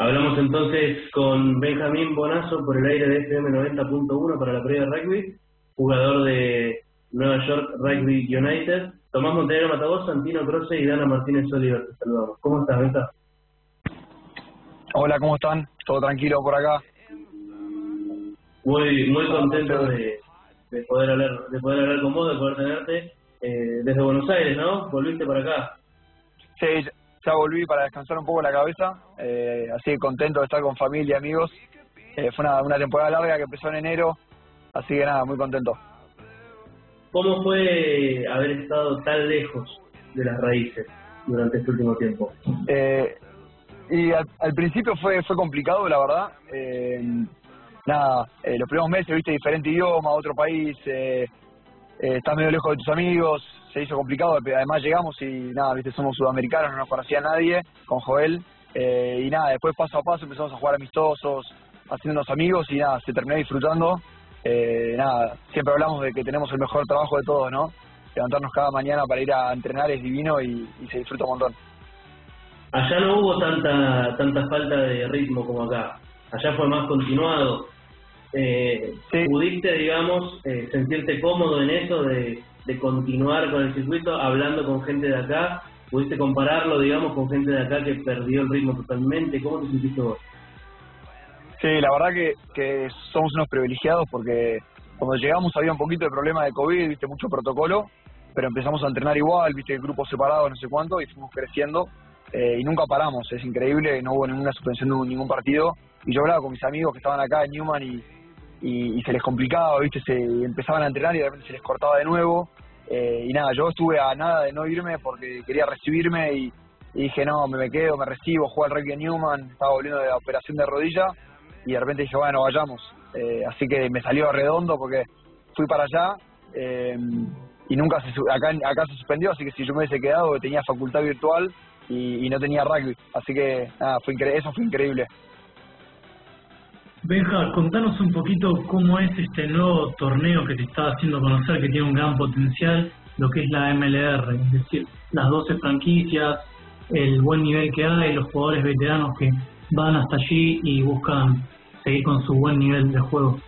Hablamos entonces con Benjamín Bonazo por el aire de FM 90.1 para la previa rugby, jugador de Nueva York Rugby United. Tomás Montenegro Matagos, Santino Croce y Dana Martínez Oliver. Te saludamos. ¿Cómo estás, Benja? Hola, ¿cómo están? ¿Todo tranquilo por acá? Muy muy contento de, de poder hablar de poder hablar con vos, de poder tenerte eh, desde Buenos Aires, ¿no? Volviste para acá. Sí, ya volví para descansar un poco la cabeza, eh, así contento de estar con familia y amigos. Eh, fue una, una temporada larga que empezó en enero, así que nada, muy contento. ¿Cómo fue haber estado tan lejos de las raíces durante este último tiempo? Eh, y al, al principio fue fue complicado, la verdad. Eh, nada, eh, los primeros meses viste diferente idioma, otro país, eh, estás medio lejos de tus amigos, se hizo complicado, pero además llegamos y nada, viste, somos sudamericanos, no nos conocía nadie, con Joel, eh, y nada, después paso a paso empezamos a jugar amistosos, haciéndonos amigos y nada, se terminó disfrutando. Eh, nada, siempre hablamos de que tenemos el mejor trabajo de todos, ¿no? Levantarnos cada mañana para ir a entrenar es divino y, y se disfruta un montón. Allá no hubo tanta tanta falta de ritmo como acá. Allá fue más continuado. Eh, Sí. ¿Pudiste, digamos, eh, sentirte cómodo en eso de, de continuar con el circuito hablando con gente de acá? ¿Pudiste compararlo, digamos, con gente de acá que perdió el ritmo totalmente? ¿Cómo te sentiste vos? Sí, la verdad que, que somos unos privilegiados porque cuando llegamos había un poquito de problema de COVID, viste, mucho protocolo, pero empezamos a entrenar igual, viste, grupos separados, no sé cuánto, y fuimos creciendo eh, y nunca paramos, es increíble, no hubo ninguna suspensión de ningún partido. Y yo hablaba con mis amigos que estaban acá en Newman y, y, y se les complicaba, viste, se empezaban a entrenar y de repente se les cortaba de nuevo. Eh, y nada, yo estuve a nada de no irme porque quería recibirme y, dije, no, me, me quedo, me recibo, juego al rugby Newman, estaba volviendo de la operación de rodilla y de repente dije, bueno, vayamos. Eh, así que me salió redondo porque fui para allá eh, y nunca se, acá, acá se suspendió, así que si yo me hubiese quedado tenía facultad virtual y, y no tenía rugby. Así que nada, fue eso fue increíble. Benja, contanos un poquito cómo es este nuevo torneo que te está haciendo conocer, que tiene un gran potencial, lo que es la MLR, es decir, las 12 franquicias, el buen nivel que hay, los jugadores veteranos que van hasta allí y buscan seguir con su buen nivel de juego.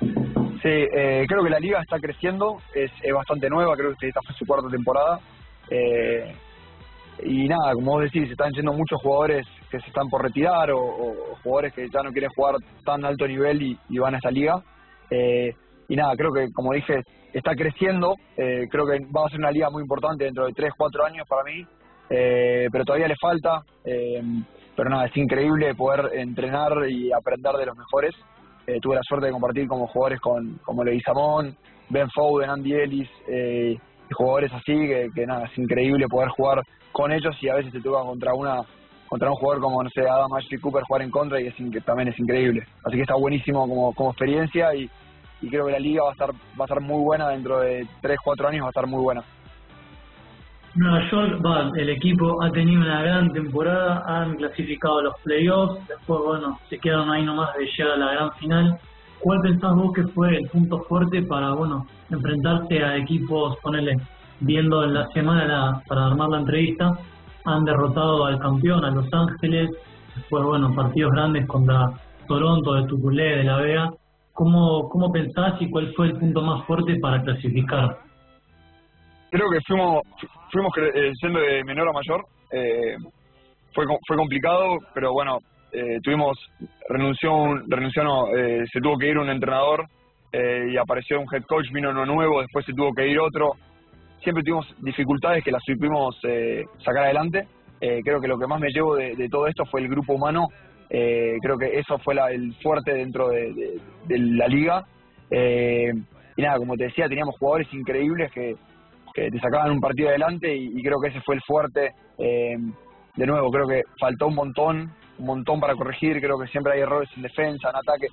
Sí, eh, creo que la liga está creciendo, es, es bastante nueva, creo que esta fue su cuarta temporada. Eh, y nada, como vos decís, están yendo muchos jugadores que se están por retirar o, jugadores que ya no quieren jugar tan alto nivel y, van a esta liga. Eh, y nada, creo que como dije, está creciendo, eh, creo que va a ser una liga muy importante dentro de 3, 4 años para mí, eh, pero todavía le falta. eh, pero nada, es increíble poder entrenar y aprender de los mejores. Tuve la suerte de compartir como jugadores con, como Leguizamón, Ben Foden, Andy Ellis, jugadores así que, que nada, es increíble poder jugar con ellos y a veces te toca contra una contra un jugador como, no sé, Adam Ashley Cooper jugar en contra y es que también es increíble. Así que está buenísimo como, como experiencia y, creo que la liga va a estar va a estar muy buena dentro de 3, 4 años va a estar muy buena. Nueva York, va, el equipo ha tenido una gran temporada, han clasificado los playoffs, después, bueno, se quedaron ahí nomás de llegar a la gran final. ¿Cuál pensás vos que fue el punto fuerte para, bueno, enfrentarse a equipos, ponerle, viendo en la semana para armar la entrevista, han derrotado al campeón, a Los Ángeles, después, bueno, partidos grandes contra Toronto, de Tuculé, de La Vega. ¿Cómo, ¿Cómo pensás y cuál fue el punto más fuerte para clasificar? creo que fuimos fu- fuimos cre- eh, de menor a mayor eh, fue fue complicado pero bueno eh, tuvimos renunció un, renunció no, eh, se tuvo que ir un entrenador eh, y apareció un head coach vino uno nuevo después se tuvo que ir otro. Siempre tuvimos dificultades que las supimos eh, sacar adelante. Creo que lo que más me llevo de, todo esto fue el grupo humano. Creo que eso fue la- el fuerte dentro de, la liga. Y nada como te decía teníamos jugadores increíbles que que te sacaban un partido adelante y, y creo que ese fue el fuerte. De nuevo, creo que faltó un montón, un montón para corregir, creo que siempre hay errores en defensa, en ataque.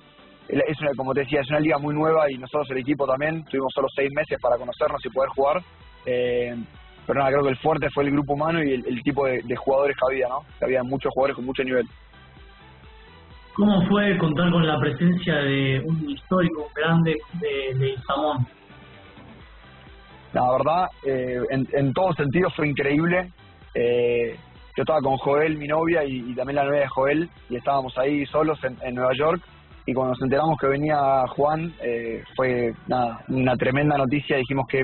Es una, como te decía, es una liga muy nueva y nosotros el equipo también tuvimos solo seis meses para conocernos y poder jugar. Eh, pero nada, creo que el fuerte fue el grupo humano y el, el tipo de, de jugadores que había, ¿no? Que había muchos jugadores con mucho nivel. ¿Cómo fue contar con la presencia de un histórico grande de, de? La verdad, eh, en, en todo sentido fue increíble. Eh, yo estaba con Joel, mi novia, y, también la novia de Joel, y estábamos ahí solos en, Nueva York. Y cuando nos enteramos que venía Juan, eh, fue nada, una tremenda noticia. Dijimos que,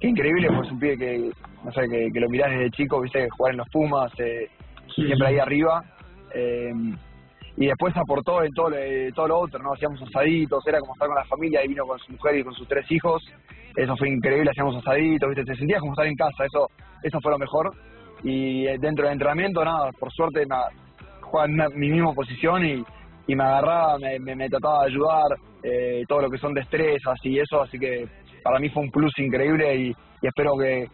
increíble, pues un pibe que, no sé, que, lo mirás desde chico, viste, jugar en los Pumas, eh, siempre ahí arriba. Eh, y después aportó en todo, todo lo otro, ¿no? Hacíamos asaditos, era como estar con la familia, y vino con su mujer y con sus tres hijos. Eso fue increíble, hacíamos asaditos, ¿viste? Te sentías como estar en casa, eso eso fue lo mejor y eh, dentro del entrenamiento, nada, por suerte me, jugaba en mi misma posición y, y me agarraba, me, me, trataba de ayudar, eh, todo lo que son destrezas y eso, así que para mí fue un plus increíble y, espero que,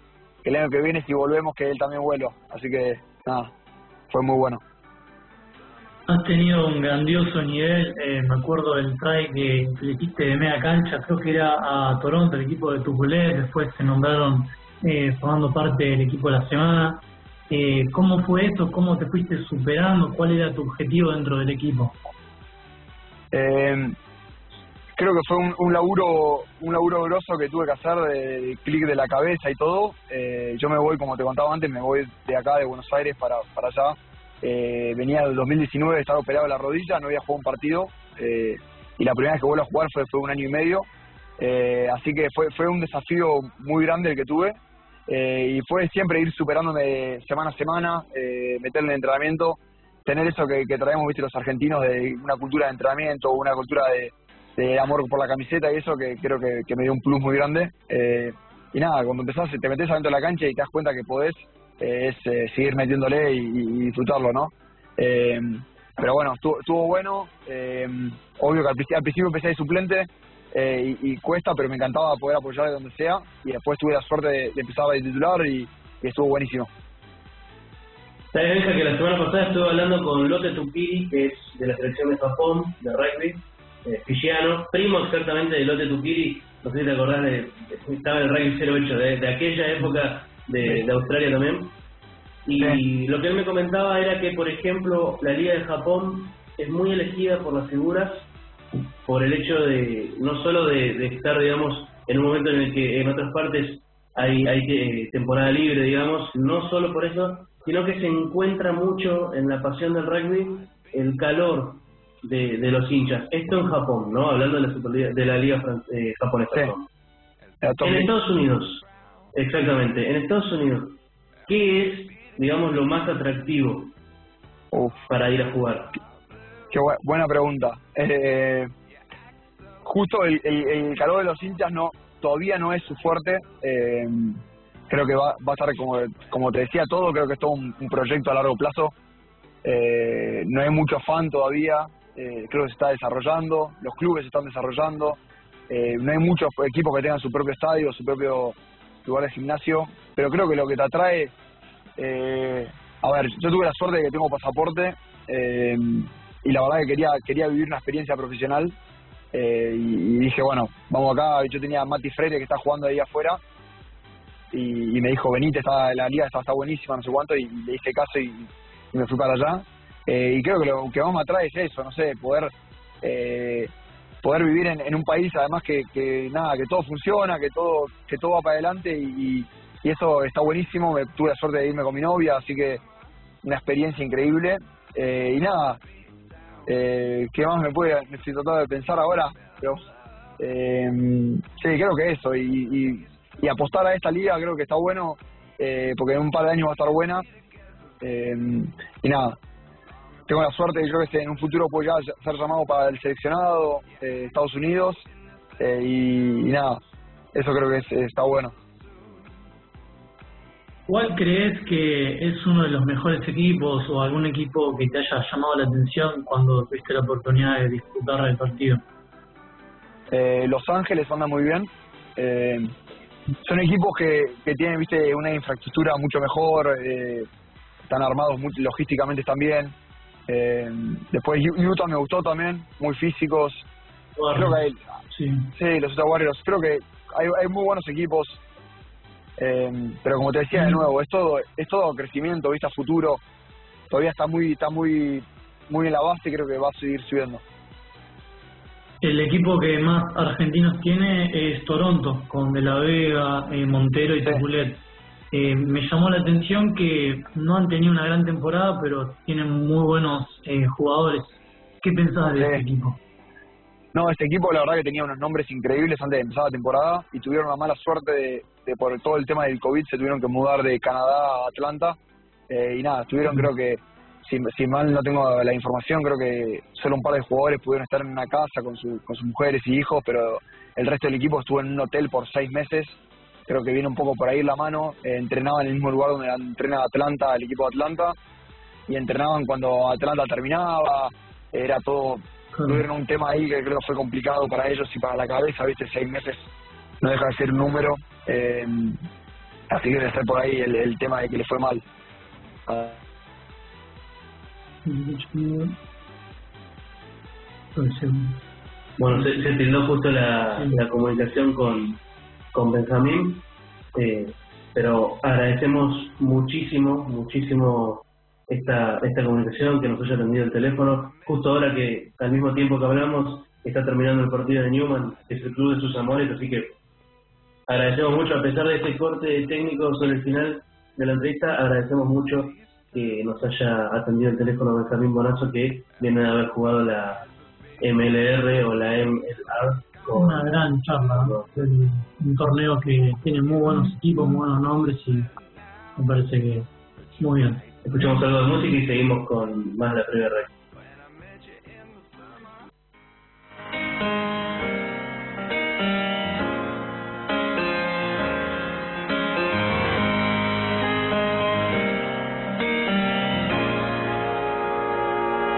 el año que viene, si volvemos, que él también vuelva. Así que, nada, fue muy bueno. Has tenido un grandioso nivel, eh, me acuerdo del try que, le hiciste de media cancha, creo que era a Toronto, el equipo de Tuculet, después se nombraron eh, formando parte del equipo de la semana. Eh, ¿Cómo fue eso? ¿Cómo te fuiste superando? ¿Cuál era tu objetivo dentro del equipo? Eh, creo que fue un, un, laburo un laburo grosso que tuve que hacer de, clic de la cabeza y todo. Eh, yo me voy, como te contaba antes, me voy de acá, de Buenos Aires, para, para allá. Eh, venía del 2019, estaba operado la rodilla, no había jugado un partido. Eh, y la primera vez que vuelvo a jugar fue, fue un año y medio. Eh, así que fue, fue un desafío muy grande el que tuve. Eh, y fue siempre ir superándome semana a semana, eh, meterle en entrenamiento, tener eso que, traemos viste los argentinos de una cultura de entrenamiento, una cultura de, amor por la camiseta y eso que creo que, me dio un plus muy grande. Eh, y nada, cuando empezás, te metes adentro de la cancha y te das cuenta que podés, es seguir metiéndole y, disfrutarlo, ¿no? pero bueno, estuvo, estuvo bueno. obvio que al, al principio empecé de suplente, eh, y, cuesta, pero me encantaba poder apoyar de donde sea. Y después tuve la suerte de, empezar a titular y, estuvo buenísimo. Sabes, Benja, que la semana pasada estuve hablando con Lotte Tukiri, que es de la selección de Japón, de rugby, eh, primo exactamente de Lotte Tukiri. No sé si te acordás de. Estaba en el rugby 08, de, de aquella época de, de Australia también. Y lo que él me comentaba era que, por ejemplo, la Liga de Japón es muy elegida por las figuras por el hecho de no solo de, estar, digamos, en un momento en el que en otras partes hay, hay eh, temporada libre, digamos, no solo por eso, sino que se encuentra mucho en la pasión del rugby el calor de, de los hinchas. Esto en Japón, ¿no? Hablando de la, de la liga eh, japonesa. En Estados Unidos, exactamente, en Estados Unidos, ¿qué es, digamos, lo más atractivo para ir a jugar? Qué buena pregunta. Eh, justo el, el, calor de los hinchas no todavía no es su fuerte. Eh, creo que va, va a estar, como, como te decía, todo. Creo que es todo un, proyecto a largo plazo. Eh, no hay mucho fan todavía. Eh, creo que se está desarrollando. Los clubes se están desarrollando. Eh, no hay muchos equipos que tengan su propio estadio, su propio lugar de gimnasio. Pero creo que lo que te atrae. Eh, a ver, yo tuve la suerte de que tengo pasaporte. Y la verdad que quería quería vivir una experiencia profesional eh, y, dije, bueno, vamos acá. Yo tenía a Mati Freire que está jugando ahí afuera y, me dijo, venite, está, la liga está, está buenísima, no sé cuánto, y, le hice caso y, me fui para allá. Eh, y creo que lo que más me atrae es eso, no sé, poder eh, poder vivir en, un país además que, que nada, que todo funciona, que todo que todo va para adelante y, y eso está buenísimo. Tuve la suerte de irme con mi novia, así que una experiencia increíble. Eh, y nada, eh, ¿Qué más me puede necesito tratar de pensar ahora? Pero eh, sí, creo que eso. Y, y, apostar a esta liga creo que está bueno, eh, porque en un par de años va a estar buena. Eh, y nada, tengo la suerte de que en un futuro puedo ya ser llamado para el seleccionado de Estados Unidos. Eh, y, nada, eso creo que está bueno. ¿Cuál crees que es uno de los mejores equipos o algún equipo que te haya llamado la atención cuando tuviste la oportunidad de disputar el partido? Eh, los Ángeles anda muy bien. Eh, son equipos que, que tienen viste una infraestructura mucho mejor, eh, están armados muy, logísticamente también. Eh, después Utah me gustó también, muy físicos. Creo que hay, sí. sí, los Utah Warriors. Creo que hay, hay muy buenos equipos eh, pero como te decía de nuevo, es todo, es todo crecimiento, vista futuro. Todavía está muy, está muy, muy en la base y creo que va a seguir subiendo. El equipo que más argentinos tiene es Toronto, con De La Vega, eh, Montero y sí. eh, me llamó la atención que no han tenido una gran temporada, pero tienen muy buenos eh, jugadores. ¿Qué pensás de este equipo? No, este equipo la verdad que tenía unos nombres increíbles antes de empezar la temporada y tuvieron una mala suerte de, por todo el tema del COVID se tuvieron que mudar de Canadá a Atlanta eh, y nada, estuvieron creo que, si, mal no tengo la información, creo que solo un par de jugadores pudieron estar en una casa con, su, con sus mujeres y hijos, pero el resto del equipo estuvo en un hotel por seis meses creo que viene un poco por ahí la mano. Eh, entrenaba en el mismo lugar donde entrena Atlanta, el equipo de Atlanta, y entrenaban cuando Atlanta terminaba. Era todo. Tuvieron un tema ahí que creo que fue complicado para ellos y para la cabeza, ¿viste? Seis meses no deja de ser un número. Eh, así que debe ser por ahí el, tema de que le fue mal. Bueno, se, se tildó justo la, la comunicación con, con Benjamín, eh, pero agradecemos muchísimo, muchísimo esta, esta comunicación, que nos haya atendido el teléfono, justo ahora que al mismo tiempo que hablamos está terminando el partido de Newman, que es el club de sus amores, así que agradecemos mucho, a pesar de este corte técnico sobre el final de la entrevista, agradecemos mucho que nos haya atendido el teléfono Benjamín Bonazo, que viene de haber jugado la MLR o la MLR una gran charla, un torneo que tiene muy buenos equipos, muy buenos nombres y me parece que muy bien. Escuchamos algo de música y seguimos con más la previa